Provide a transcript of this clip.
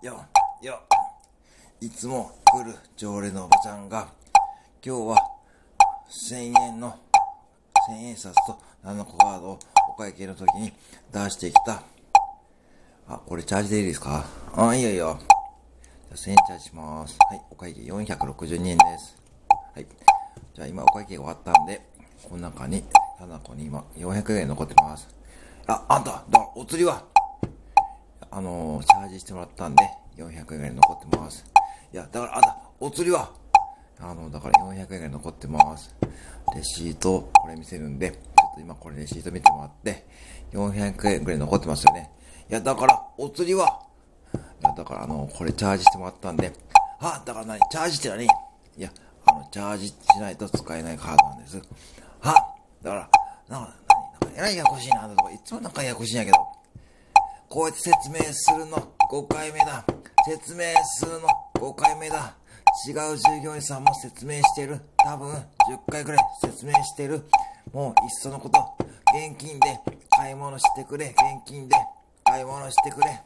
いや、いつも来る常連のおばちゃんが、今日は1000円の1000円札と7個カードをお会計の時に出してきた。あ、これチャージでいいですか？あ、いいよいいよ。じゃあ1000円チャージします。はい、お会計462円です。はい。じゃあ今お会計終わったんで、この中に、7個に今400円残ってます。あ、あんた、だお釣りはあのー、チャージしてもらったんで、400円ぐらい残ってます。いや、だからあんた、お釣りはあの、だから400円ぐらい残ってます。レシート、これ見せるんで、ちょっと今これレシート見てもらって、400円ぐらい残ってますよね。いや、だから、お釣りは、いや、だからあの、これチャージしてもらったんで、あ、だから何？チャージって何？いや、あの、チャージしないと使えないカードなんです。はだから、なんか、何？なんか、えらいややこしいな、とか、いつもなんかややこしいんやけど、こうやって説明するの5回目だ。説明するの5回目だ。違う従業員さんも説明してる。多分10回くらい説明してる。もういっそのこと、現金で買い物してくれ。現金で買い物してくれ。